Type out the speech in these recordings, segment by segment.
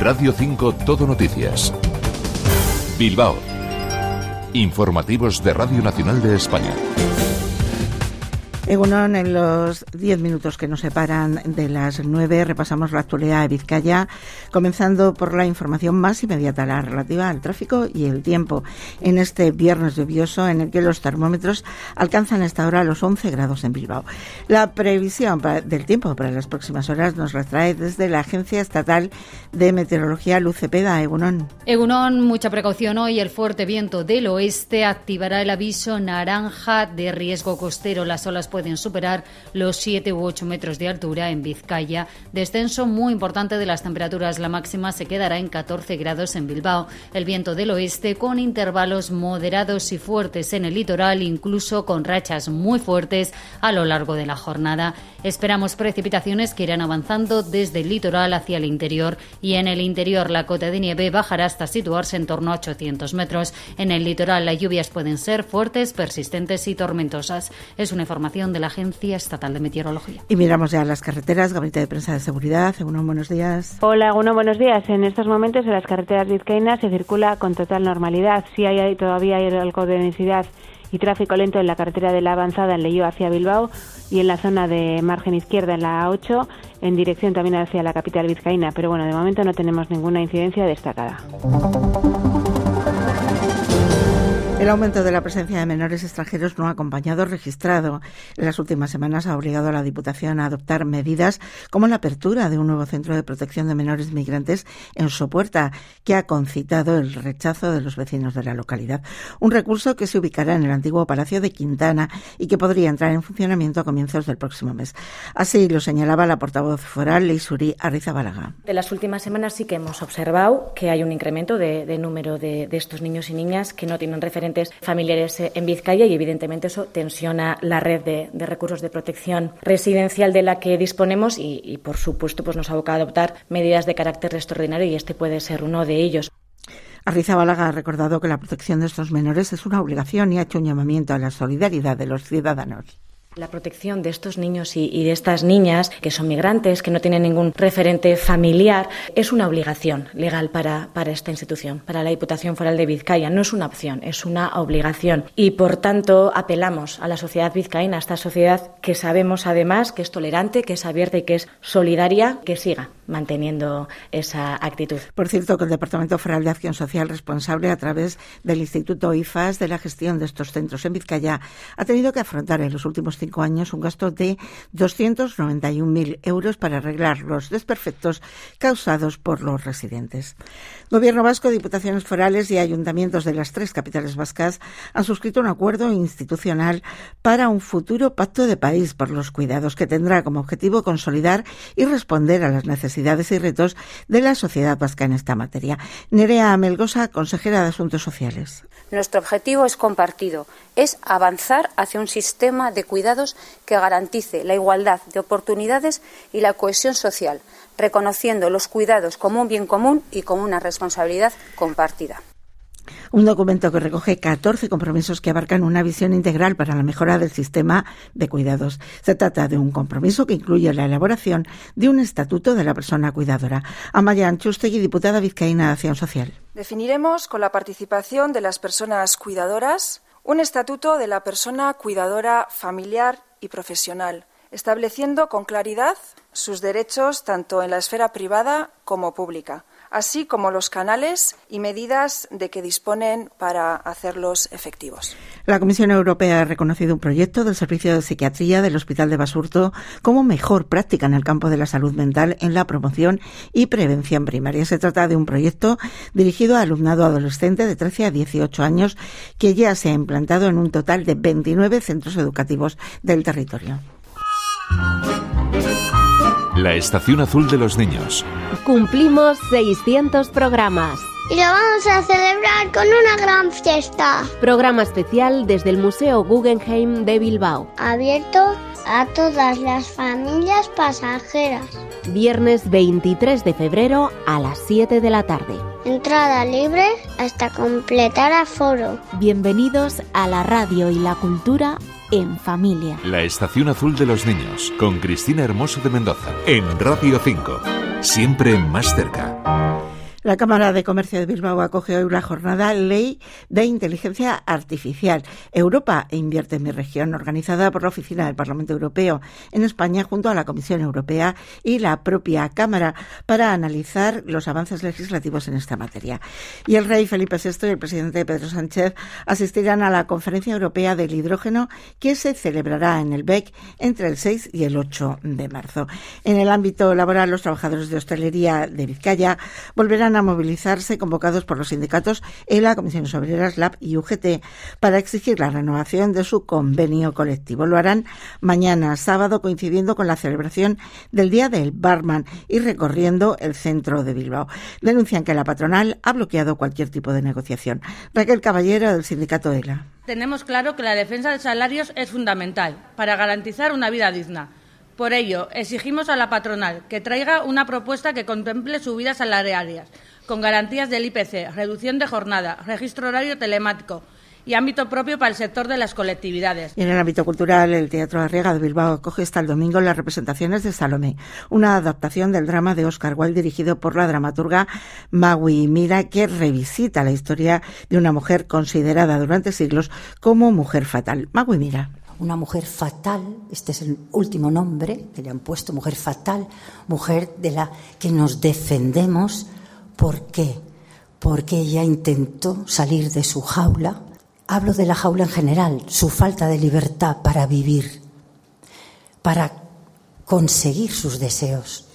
Radio 5 Todo Noticias. Bilbao. Informativos de Radio Nacional de España. Egunon, en los diez minutos que nos separan de las nueve repasamos la actualidad de Vizcaya, comenzando por la información más inmediata, la relativa al tráfico y el tiempo. En este viernes lluvioso, en el que los termómetros alcanzan esta hora los 11 grados en Bilbao. La previsión del tiempo para las próximas horas nos la trae desde la Agencia Estatal de Meteorología Lucepeda. Egunon. Egunon, mucha precaución hoy. El fuerte viento del oeste activará el aviso naranja de riesgo costero. Las olas pueden superar los 7 u 8 metros de altura en Vizcaya. Descenso muy importante de las temperaturas. La máxima se quedará en 14 grados en Bilbao. El viento del oeste con intervalos moderados y fuertes en el litoral, incluso con rachas muy fuertes a lo largo de la jornada. Esperamos precipitaciones que irán avanzando desde el litoral hacia el interior y en el interior la cota de nieve bajará hasta situarse en torno a 800 metros. En el litoral las lluvias pueden ser fuertes, persistentes y tormentosas. Es una información de la Agencia Estatal de Meteorología. Y miramos ya las carreteras, Gabinete de Prensa de Seguridad. Uno, buenos días. Hola, uno, buenos días. En estos momentos en las carreteras vizcaínas se circula con total normalidad. Sí hay, todavía hay algo de densidad y tráfico lento en la carretera de la avanzada en Leyo hacia Bilbao y en la zona de margen izquierda en la A8 en dirección también hacia la capital vizcaína. Pero bueno, de momento no tenemos ninguna incidencia destacada. El aumento de la presencia de menores extranjeros no acompañados registrado en las últimas semanas ha obligado a la Diputación a adoptar medidas como la apertura de un nuevo centro de protección de menores migrantes en Sopuerta, que ha concitado el rechazo de los vecinos de la localidad. Un recurso que se ubicará en el antiguo Palacio de Quintana y que podría entrar en funcionamiento a comienzos del próximo mes. Así lo señalaba la portavoz foral Leisuri Arrizabalaga. De las últimas semanas sí que hemos observado que hay un incremento de, número de, de estos niños y niñas que no tienen referencia familiares eh, en Vizcaya y evidentemente eso tensiona la red de, recursos de protección residencial de la que disponemos y, por supuesto pues nos aboca a adoptar medidas de carácter extraordinario y este puede ser uno de ellos. Arrizabalaga ha recordado que la protección de estos menores es una obligación y ha hecho un llamamiento a la solidaridad de los ciudadanos. La protección de estos niños y, de estas niñas que son migrantes, que no tienen ningún referente familiar, es una obligación legal para, para esta institución, para la Diputación Foral de Vizcaya. No es una opción, es una obligación. Y por tanto apelamos a la sociedad vizcaína, a esta sociedad que sabemos además que es tolerante, que es abierta y que es solidaria, que siga manteniendo esa actitud. Por cierto, que el Departamento Foral de Acción Social, responsable a través del Instituto IFAS de la gestión de estos centros en Vizcaya, ha tenido que afrontar en los últimos cinco años un gasto de 291.000 euros para arreglar los desperfectos causados por los residentes. Gobierno vasco, diputaciones forales y ayuntamientos de las tres capitales vascas han suscrito un acuerdo institucional para un futuro pacto de país por los cuidados que tendrá como objetivo consolidar y responder a las necesidades y retos de la sociedad vasca en esta materia. Nerea Melgosa, consejera de Asuntos Sociales. Nuestro objetivo es compartido, es avanzar hacia un sistema de cuidados que garantice la igualdad de oportunidades y la cohesión social, reconociendo los cuidados como un bien común y como una responsabilidad compartida. Un documento que recoge 14 compromisos que abarcan una visión integral para la mejora del sistema de cuidados. Se trata de un compromiso que incluye la elaboración de un estatuto de la persona cuidadora. Amaya Anchustegui, diputada vizcaína de Acción Social. Definiremos con la participación de las personas cuidadoras un estatuto de la persona cuidadora familiar y profesional, estableciendo con claridad sus derechos tanto en la esfera privada como pública así como los canales y medidas de que disponen para hacerlos efectivos. La Comisión Europea ha reconocido un proyecto del Servicio de Psiquiatría del Hospital de Basurto como mejor práctica en el campo de la salud mental en la promoción y prevención primaria. Se trata de un proyecto dirigido a alumnado adolescente de 13 a 18 años que ya se ha implantado en un total de 29 centros educativos del territorio. La Estación Azul de los Niños. Cumplimos 600 programas. Y lo vamos a celebrar con una gran fiesta. Programa especial desde el Museo Guggenheim de Bilbao. Abierto a todas las familias pasajeras. Viernes 23 de febrero a las 7 de la tarde. Entrada libre hasta completar aforo. Bienvenidos a la radio y la cultura en familia. La Estación Azul de los Niños, con Cristina Hermoso de Mendoza, en Radio 5, siempre más cerca. La Cámara de Comercio de Bilbao acoge hoy la jornada Ley de Inteligencia Artificial. Europa invierte en mi región, organizada por la Oficina del Parlamento Europeo en España junto a la Comisión Europea y la propia Cámara para analizar los avances legislativos en esta materia. Y el rey Felipe VI y el presidente Pedro Sánchez asistirán a la Conferencia Europea del Hidrógeno que se celebrará en el BEC entre el 6 y el 8 de marzo. En el ámbito laboral, los trabajadores de hostelería de Vizcaya volverán a movilizarse convocados por los sindicatos ELA, Comisiones Obreras, LAB y UGT para exigir la renovación de su convenio colectivo. Lo harán mañana sábado coincidiendo con la celebración del Día del Barman y recorriendo el centro de Bilbao. Denuncian que la patronal ha bloqueado cualquier tipo de negociación. Raquel Caballero del sindicato ELA. Tenemos claro que la defensa de salarios es fundamental para garantizar una vida digna. Por ello, exigimos a la patronal que traiga una propuesta que contemple subidas salariales, con garantías del IPC, reducción de jornada, registro horario telemático, y ámbito propio para el sector de las colectividades. Y en el ámbito cultural, el Teatro Arriaga de Bilbao acoge hasta el domingo las representaciones de Salomé, una adaptación del drama de Oscar Wilde dirigido por la dramaturga Magui Mira, que revisita la historia de una mujer considerada durante siglos como mujer fatal. Magui Mira una mujer fatal, este es el último nombre que le han puesto, mujer fatal, mujer de la que nos defendemos. ¿Por qué? Porque ella intentó salir de su jaula. Hablo de la jaula en general, su falta de libertad para vivir, para conseguir sus deseos.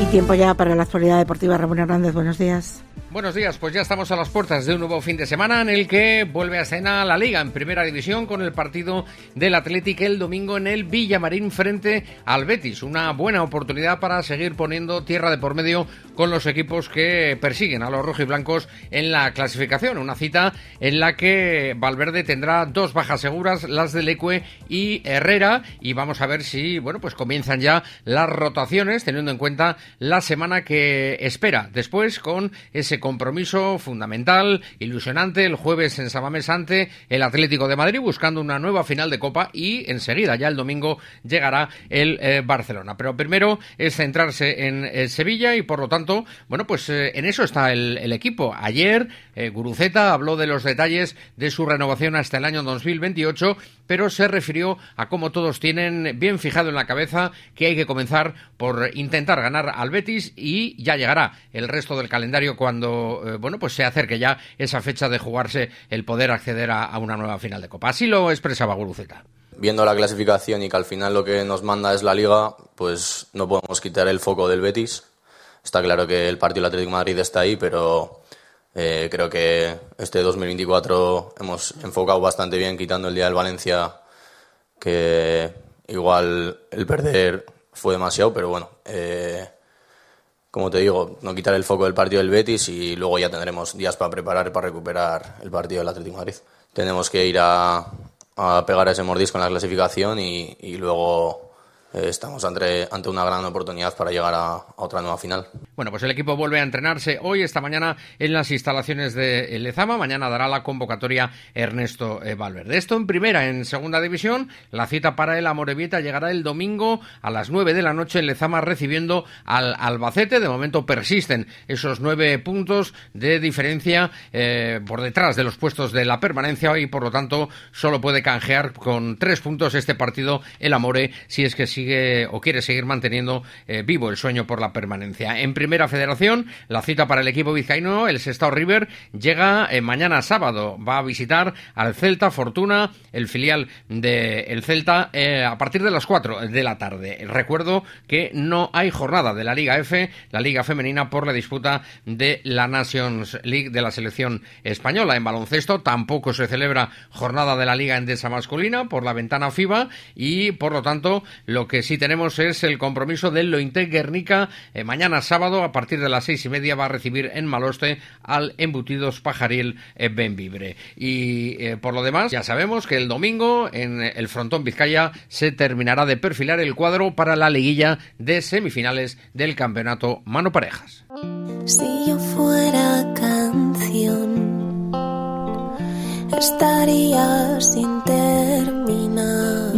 Y tiempo ya para la actualidad deportiva. Ramón Hernández, buenos días. Buenos días, pues ya estamos a las puertas de un nuevo fin de semana en el que vuelve a escena la Liga en Primera División con el partido del Atlético el domingo en el Villamarín frente al Betis. Una buena oportunidad para seguir poniendo tierra de por medio con los equipos que persiguen a los rojiblancos en la clasificación. Una cita en la que Valverde tendrá dos bajas seguras, las de Lecue y Herrera, y vamos a ver si, bueno, pues comienzan ya las rotaciones teniendo en cuenta la semana que espera después con ese compromiso fundamental, ilusionante, el jueves en Sabamés ante el Atlético de Madrid, buscando una nueva final de Copa y enseguida, ya el domingo, llegará el eh, Barcelona. Pero primero es centrarse en eh, Sevilla y por lo tanto, bueno, pues eh, en eso está el equipo. Ayer Guruceta habló de los detalles de su renovación hasta el año 2028, pero se refirió a cómo todos tienen bien fijado en la cabeza que hay que comenzar por intentar ganar al Betis y ya llegará el resto del calendario cuando eh, bueno, pues se acerque ya esa fecha de jugarse el poder acceder a, una nueva final de Copa. Así lo expresaba Guruceta. Viendo la clasificación y que al final lo que nos manda es la Liga, pues no podemos quitar el foco del Betis. Está claro que el partido del Atlético de Madrid está ahí, pero eh, creo que este 2024 hemos enfocado bastante bien, quitando el día del Valencia, que igual el perder fue demasiado, pero bueno, eh, como te digo, no quitar el foco del partido del Betis y luego ya tendremos días para preparar para recuperar el partido del Atlético de Madrid. Tenemos que ir a, a pegar ese mordisco en la clasificación y, y luego estamos ante, ante una gran oportunidad para llegar a, otra nueva final. Bueno, pues el equipo vuelve a entrenarse hoy, esta mañana, en las instalaciones de Lezama. Mañana dará la convocatoria Ernesto eh, Valverde. Esto en primera, en segunda división. La cita para el Amorebieta llegará el domingo a las nueve de la noche en Lezama recibiendo al Albacete. De momento persisten esos nueve puntos de diferencia eh, por detrás de los puestos de la permanencia y por lo tanto solo puede canjear con tres puntos este partido el Amore si es que sigue o quiere seguir manteniendo eh, vivo el sueño por la permanencia. En primera federación, la cita para el equipo vizcaíno, el Sestao River, llega eh, mañana sábado. Va a visitar al Celta Fortuna, el filial del Celta, eh, a partir de las 4 de la tarde. Recuerdo que no hay jornada de la Liga F, la Liga Femenina, por la disputa de la Nations League de la selección española. En baloncesto tampoco se celebra jornada de la Liga Endesa masculina por la ventana FIBA y, por lo tanto, lo que sí tenemos es el compromiso del Lointe Guernica. Eh, mañana sábado, a partir de las seis y media, va a recibir en Maloste al Embutidos Pajaril eh, Benvibre. Y eh, por lo demás, ya sabemos que el domingo en el frontón Vizcaya se terminará de perfilar el cuadro para la liguilla de semifinales del campeonato Mano Parejas. Si yo fuera canción, estaría sin terminar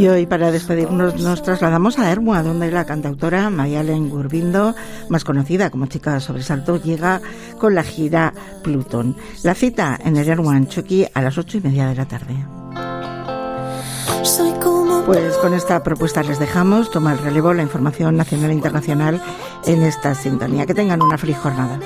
Y hoy para despedirnos nos trasladamos a Ermua, donde la cantautora Mayalen Gurbindo, más conocida como Chica Sobresalto, llega con la gira Plutón. La cita en el Ermua Chucky a las ocho y media de la tarde. Pues con esta propuesta les dejamos. Toma el relevo la información nacional e internacional en esta sintonía. Que tengan una feliz jornada.